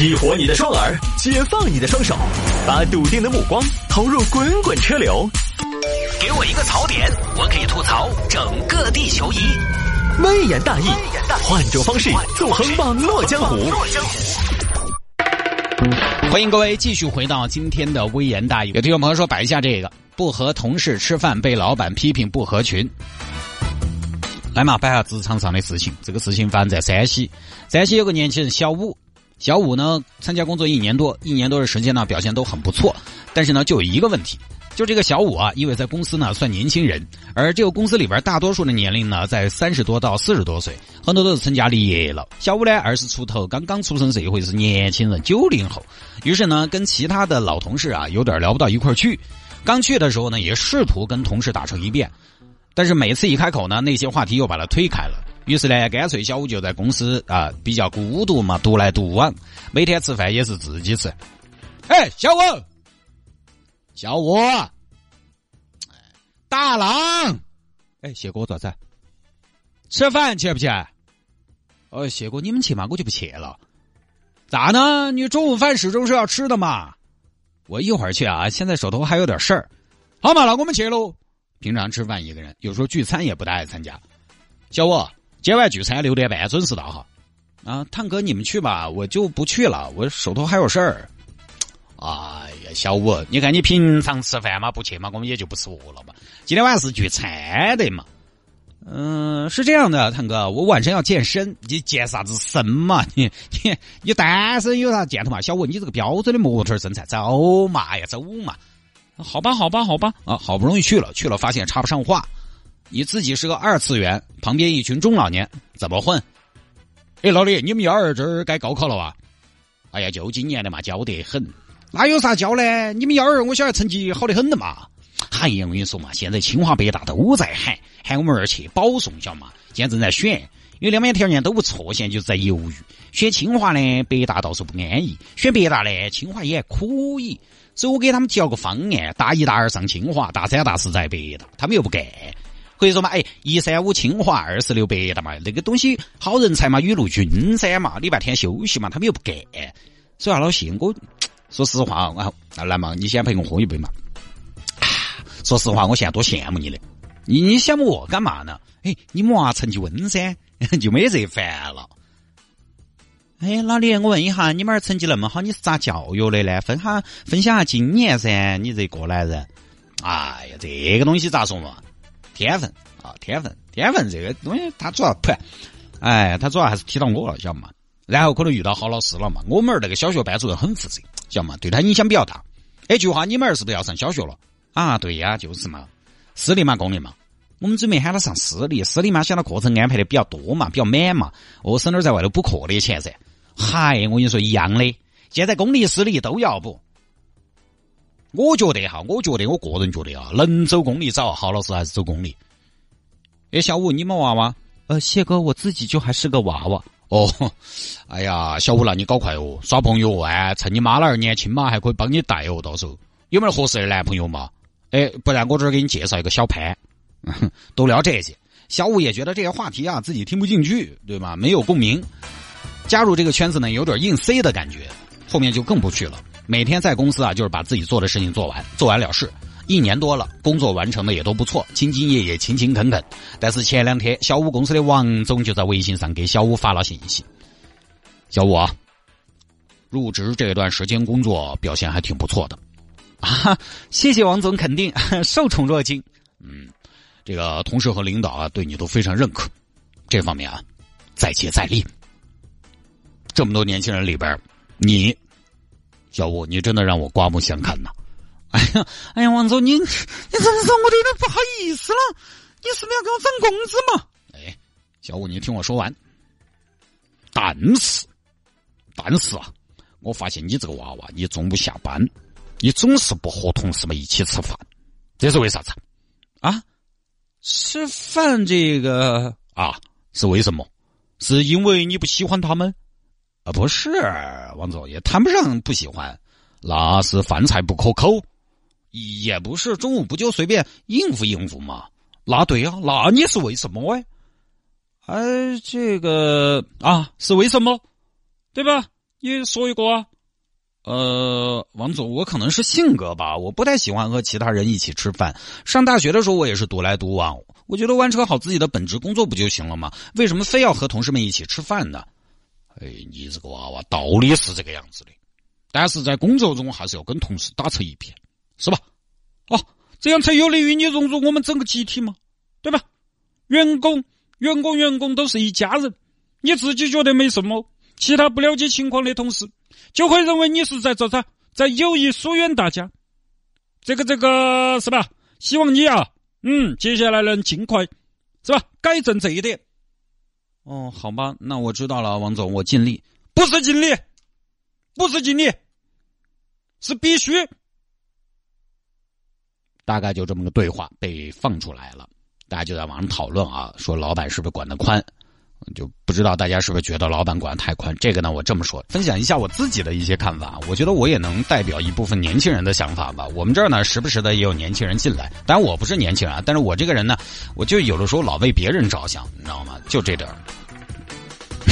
激活你的双耳，解放你的双手，把笃定的目光投入滚滚车流。给我一个槽点，我可以吐槽整个地球仪。微言大义，换种方式纵横网络江湖。欢迎各位继续回到今天的微言大义。有听众朋友说摆一下这个，不和同事吃饭被老板批评不合群。来嘛，摆下职场上的事情。这个事情发生在山西，山西有个年轻人小武。小五呢，参加工作一年多，一年多的时间呢，表现都很不错。但是呢，就有一个问题，就这个小五啊，因为在公司呢算年轻人，而这个公司里边大多数的年龄呢在三十多到四十多岁，很多都是成家立业了。小五呢二十出头，刚刚出生社会，是年轻人，九零后。于是呢，跟其他的老同事啊有点聊不到一块去。刚去的时候呢，也试图跟同事打成一片，但是每次一开口呢，那些话题又把他推开了。于是呢，干脆小五就在公司啊，比较孤独嘛，独来独往，每天吃饭也是自己吃。哎，小五，小五，大郎，哎，谢哥咋子？吃饭去不去？哦，谢哥，你们去嘛，我就不去了。咋呢？你中午饭始终是要吃的嘛。我一会儿去啊，现在手头还有点事儿。好嘛，那我们去喽。平常吃饭一个人，有时候聚餐也不大爱参加。小五。今晚聚餐六点半准时到哈，啊，探哥你们去吧，我就不去了，我手头还有事儿。哎呀，小五，你看你平常吃饭嘛不去嘛，我们也就不说了嘛。今天晚上是聚餐的嘛，嗯，是这样的，探哥，我晚上要健身，你健啥子身嘛？你你你单身有啥见头嘛？小五，你这个标准的模特身材，走嘛呀，走嘛。好吧，好吧，好吧，啊，好不容易去了，去了发现插不上话。你自己是个二次元，旁边一群中老年，怎么混？哎，老李，你们幺儿这儿该高考了吧？哎呀，就今年的嘛，教得很。那有啥教呢？你们幺儿，我小孩成绩好的很的嘛。哎呀，我跟你说嘛，现在清华北大都在喊，喊我们儿去保送，晓得嘛？现在正在选，因为两边条件都不错，现在就是在犹豫。选清华呢，北大倒是不安逸；选北大呢，清华也可以。所以我给他们提了个方案：大一、大二上清华，大三、大四在北大。他们又不干。可以说嘛，哎，一三五清华，二四六北大嘛，那个东西好人才嘛，雨露均沾嘛，礼拜天休息嘛，他们又不干，所以啊，老谢，我说实话啊，啊来嘛，你先陪我喝一杯嘛。说实话，我现在多羡慕你的，你你羡慕我干嘛呢？哎，你们娃成绩温噻，就没这烦了。哎，老李，我问一下，你们儿成绩那么好，你是咋教育的呢？分哈分享下经验噻，你这过来人。哎呀，这个东西咋说嘛？天分啊，天分，天分这个东西，他主要不，哎，他主要还是提到我了，晓得嘛？然后可能遇到好老师了嘛？我们儿那个小学班主任很负责，晓得嘛？对他影响比较大。哎，句话，你们儿是不是要上小学了？啊，对呀，就是嘛，私立嘛，公立嘛？我们准备喊他上私立，私立嘛，想到课程安排的比较多嘛，比较满嘛，哦，省点在外头补课的钱噻。嗨，我跟你说一样的，现在公立私立都要补。我觉得哈，我觉得我个人觉得啊，能走公立找郝老师还是走公立。哎，小五，你们娃娃？呃，谢哥，我自己就还是个娃娃。哦，哎呀，小五，那你搞快哦，耍朋友啊，趁你妈那儿年轻嘛，还可以帮你带哦，到时候有没有合适的男朋友嘛？哎，不然我这儿给你介绍一个小潘，都聊这些。小五也觉得这些话题啊，自己听不进去，对吧？没有共鸣。加入这个圈子呢，有点硬塞的感觉，后面就更不去了。每天在公司啊，就是把自己做的事情做完，做完了事。一年多了，工作完成的也都不错，兢兢业业，勤勤恳恳。但是前两天，小五公司的王总就在微信上给小五发了信息：“小五，啊，入职这段时间工作表现还挺不错的，啊，谢谢王总肯定，受宠若惊。嗯，这个同事和领导啊，对你都非常认可，这方面啊，再接再厉。这么多年轻人里边，你。”小吴，你真的让我刮目相看呐！哎呀，哎呀，王总，你你这么说，我都有点不好意思了。你是不是要给我涨工资嘛？哎，小吴，你听我说完。但是，但是啊，我发现你这个娃娃，你中午下班，你总是不和同事们一起吃饭，这是为啥子？啊？吃饭这个啊，是为什么？是因为你不喜欢他们？啊，不是，王总也谈不上不喜欢，那是饭菜不可口，也不是中午不就随便应付应付嘛。那对呀，那你是为什么哎？哎，这个啊，是为什么？对吧？你说一个啊？呃，王总，我可能是性格吧，我不太喜欢和其他人一起吃饭。上大学的时候，我也是独来独往。我觉得完成好自己的本职工作不就行了吗？为什么非要和同事们一起吃饭呢？哎，你这个娃娃，道理是这个样子的，但是在工作中还是要跟同事打成一片，是吧？哦，这样才有利于你融入我们整个集体嘛，对吧？员工、员工、员工都是一家人，你自己觉得没什么，其他不了解情况的同事。就会认为你是在做啥，在有意疏远大家，这个这个是吧？希望你啊，嗯，接下来能尽快，是吧？改正这一点。哦，好吧，那我知道了，王总，我尽力。不是尽力，不是尽力，是必须。大概就这么个对话被放出来了，大家就在网上讨论啊，说老板是不是管得宽？就不知道大家是不是觉得老板管太宽？这个呢，我这么说，分享一下我自己的一些看法。我觉得我也能代表一部分年轻人的想法吧。我们这儿呢，时不时的也有年轻人进来，当然我不是年轻人，啊但是我这个人呢，我就有的时候老为别人着想，你知道吗？就这点儿。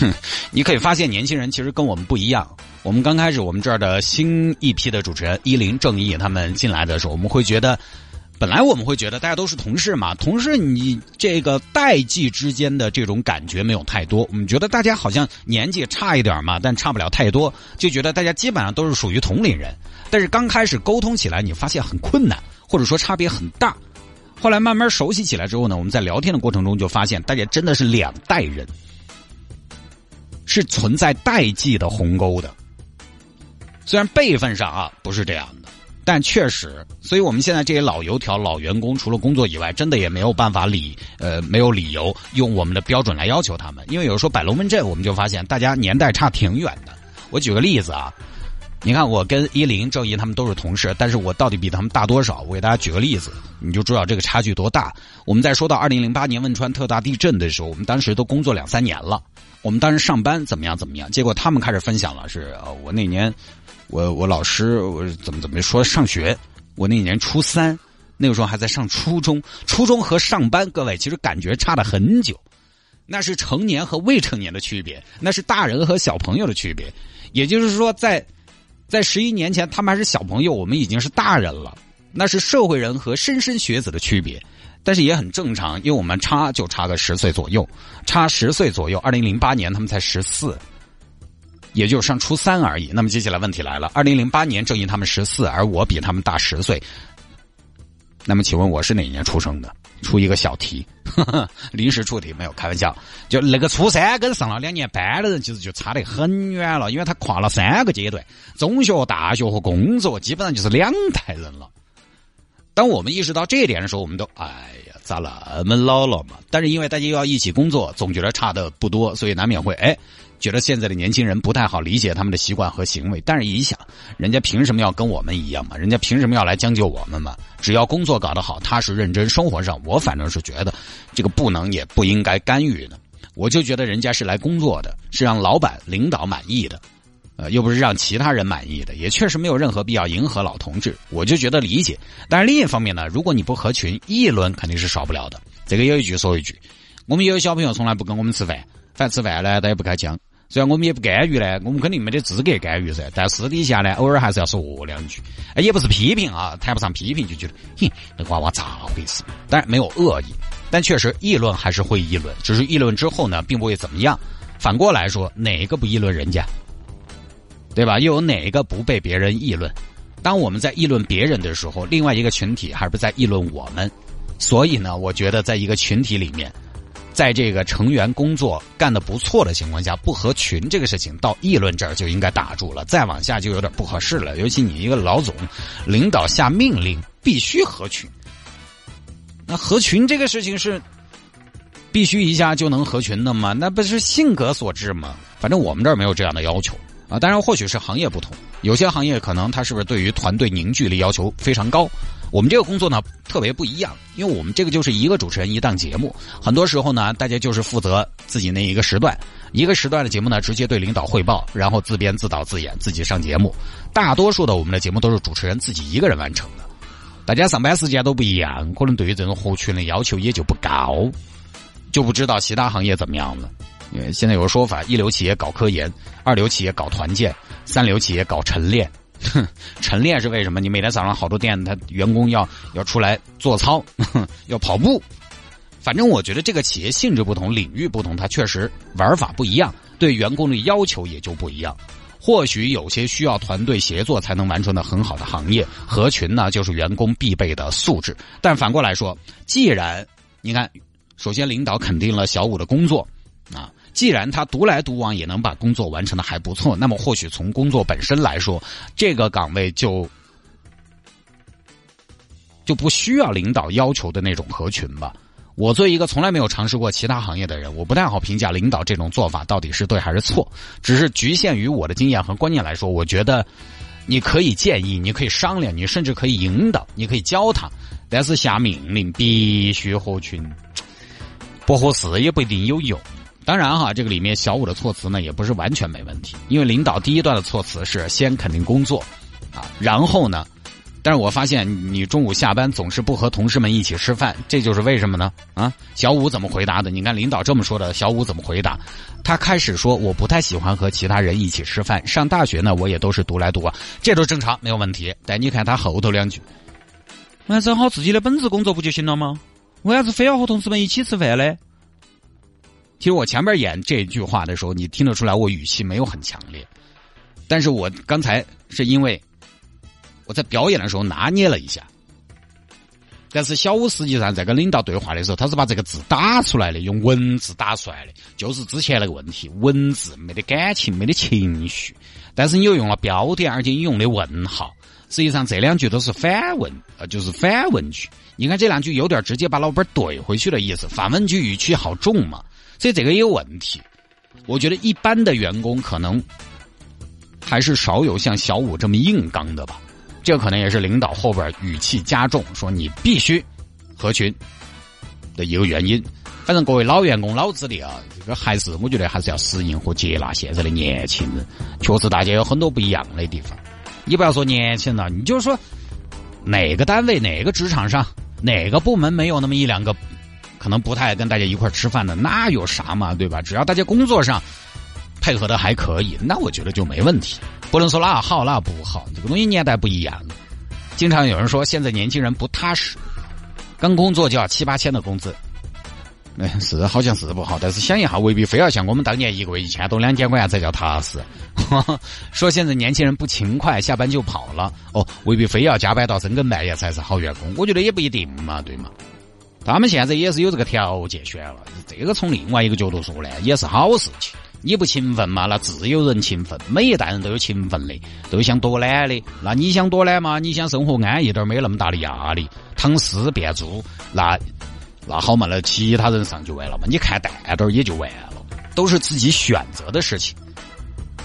你可以发现，年轻人其实跟我们不一样。我们刚开始，我们这儿的新一批的主持人依林、正义他们进来的时候，我们会觉得。本来我们会觉得大家都是同事嘛，同事你这个代际之间的这种感觉没有太多。我们觉得大家好像年纪差一点嘛，但差不了太多，就觉得大家基本上都是属于同龄人。但是刚开始沟通起来，你发现很困难，或者说差别很大。后来慢慢熟悉起来之后呢，我们在聊天的过程中就发现，大家真的是两代人，是存在代际的鸿沟的。虽然辈分上啊不是这样的。但确实，所以我们现在这些老油条、老员工，除了工作以外，真的也没有办法理呃没有理由用我们的标准来要求他们。因为有时候摆龙门阵，我们就发现大家年代差挺远的。我举个例子啊，你看我跟依林、郑怡他们都是同事，但是我到底比他们大多少？我给大家举个例子，你就知道这个差距多大。我们在说到二零零八年汶川特大地震的时候，我们当时都工作两三年了，我们当时上班怎么样怎么样？结果他们开始分享了，是我那年。我我老师我怎么怎么说上学？我那年初三，那个时候还在上初中。初中和上班，各位其实感觉差了很久。那是成年和未成年的区别，那是大人和小朋友的区别。也就是说，在在十一年前，他们还是小朋友，我们已经是大人了。那是社会人和莘莘学子的区别，但是也很正常，因为我们差就差个十岁左右，差十岁左右。二零零八年他们才十四。也就是上初三而已。那么接下来问题来了：二零零八年正因他们十四，而我比他们大十岁。那么请问我是哪年出生的？出一个小题，临时出题没有开玩笑。就那个初三跟上了两年班的人，其实就差得很远了，因为他跨了三个阶段：中学、大学和工作，基本上就是两代人了。当我们意识到这一点的时候，我们都哎呀，咋那么老了嘛？但是因为大家又要一起工作，总觉得差的不多，所以难免会哎。觉得现在的年轻人不太好理解他们的习惯和行为，但是一想，人家凭什么要跟我们一样嘛？人家凭什么要来将就我们嘛？只要工作搞得好，踏实认真，生活上我反正是觉得这个不能也不应该干预的。我就觉得人家是来工作的，是让老板领导满意的，呃，又不是让其他人满意的，也确实没有任何必要迎合老同志。我就觉得理解，但是另一方面呢，如果你不合群，议论肯定是少不了的。这个有一句说一句，我们有小朋友从来不跟我们吃饭，饭吃饭呢，他也不开腔。虽然我们也不干预呢，我们肯定没得资格干预噻。但私底下呢，偶尔还是要说两句。也不是批评啊，谈不上批评，就觉得，哼，那娃娃咋回事？当然没有恶意，但确实议论还是会议论，只是议论之后呢，并不会怎么样。反过来说，哪个不议论人家？对吧？又有哪个不被别人议论？当我们在议论别人的时候，另外一个群体还是不在议论我们。所以呢，我觉得在一个群体里面。在这个成员工作干得不错的情况下，不合群这个事情到议论这儿就应该打住了，再往下就有点不合适了。尤其你一个老总，领导下命令必须合群，那合群这个事情是必须一下就能合群的吗？那不是性格所致吗？反正我们这儿没有这样的要求啊。当然，或许是行业不同，有些行业可能他是不是对于团队凝聚力要求非常高。我们这个工作呢特别不一样，因为我们这个就是一个主持人一档节目，很多时候呢大家就是负责自己那一个时段，一个时段的节目呢直接对领导汇报，然后自编自导自演自己上节目。大多数的我们的节目都是主持人自己一个人完成的，大家上班时间都不一样，可能对于这种合群的要求也就不高，就不知道其他行业怎么样了。现在有个说法，一流企业搞科研，二流企业搞团建，三流企业搞晨练。哼，晨练是为什么？你每天早上好多店，他员工要要出来做操，要跑步。反正我觉得这个企业性质不同，领域不同，它确实玩法不一样，对员工的要求也就不一样。或许有些需要团队协作才能完成的很好的行业，合群呢就是员工必备的素质。但反过来说，既然你看，首先领导肯定了小五的工作，啊，既然他独来独往也能把工作完成的还不错，那么或许从工作本身来说，这个岗位就就不需要领导要求的那种合群吧。我作为一个从来没有尝试过其他行业的人，我不太好评价领导这种做法到底是对还是错。只是局限于我的经验和观念来说，我觉得你可以建议，你可以商量，你甚至可以引导，你可以教他，但是下命令必须合群，不合适也不一定有用。当然哈，这个里面小五的措辞呢也不是完全没问题，因为领导第一段的措辞是先肯定工作，啊，然后呢。但是我发现你中午下班总是不和同事们一起吃饭，这就是为什么呢？啊，小五怎么回答的？你看领导这么说的，小五怎么回答？他开始说我不太喜欢和其他人一起吃饭。上大学呢，我也都是独来独往，这都正常，没有问题。但你看他后头两句，完成好自己的本职工作不就行了吗？为啥子非要和同事们一起吃饭呢？其实我前面演这句话的时候，你听得出来我语气没有很强烈，但是我刚才是因为。我在表演的时候拿捏了一下，但是小五实际上在跟领导对话的时候，他是把这个字打出来的，用文字打出来的，就是之前那个问题，文字没得感情，没得情绪。但是你又用了标点，而且你用的问号，实际上这两句都是反问，呃，就是反问句。你看这两句有点直接把老板怼回去的意思，反问句语气好重嘛，所以这个也有问题。我觉得一般的员工可能还是少有像小五这么硬刚的吧。这可能也是领导后边语气加重，说你必须合群的一个原因。反正各位老员工、老资历啊，这个还是我觉得还是要适应和接纳现在的年轻人。确实，大家有很多不一样的地方。你不要说年轻了，你就说哪个单位、哪个职场上、哪个部门没有那么一两个可能不太跟大家一块吃饭的，那有啥嘛？对吧？只要大家工作上配合的还可以，那我觉得就没问题。不能说那好那不好，这个东西年代不一样。经常有人说现在年轻人不踏实，刚工作就要七八千的工资，哎，是好像是不好，但是想一下，未必非要像我们当年一个月一千多、两千块钱才叫踏实。说现在年轻人不勤快，下班就跑了，哦，未必非要加班到深更半夜才是好员工。我觉得也不一定嘛，对吗？他们现在也是有这个条件选了，这个从另外一个角度说呢，也是好事情。你不勤奋嘛？那自有人勤奋。每一代人都有勤奋的，都想躲懒的。那你想躲懒嘛？你想生活安逸点，没那么大的压力，躺尸变猪，那那好嘛？那其他人上就完了嘛？你看淡点也就完了，都是自己选择的事情。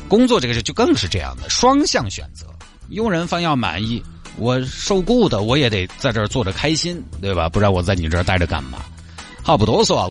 工作这个事就更是这样的，双向选择。用人方要满意，我受雇的我也得在这儿坐着开心，对吧？不然我在你这儿待着干嘛？话不多说。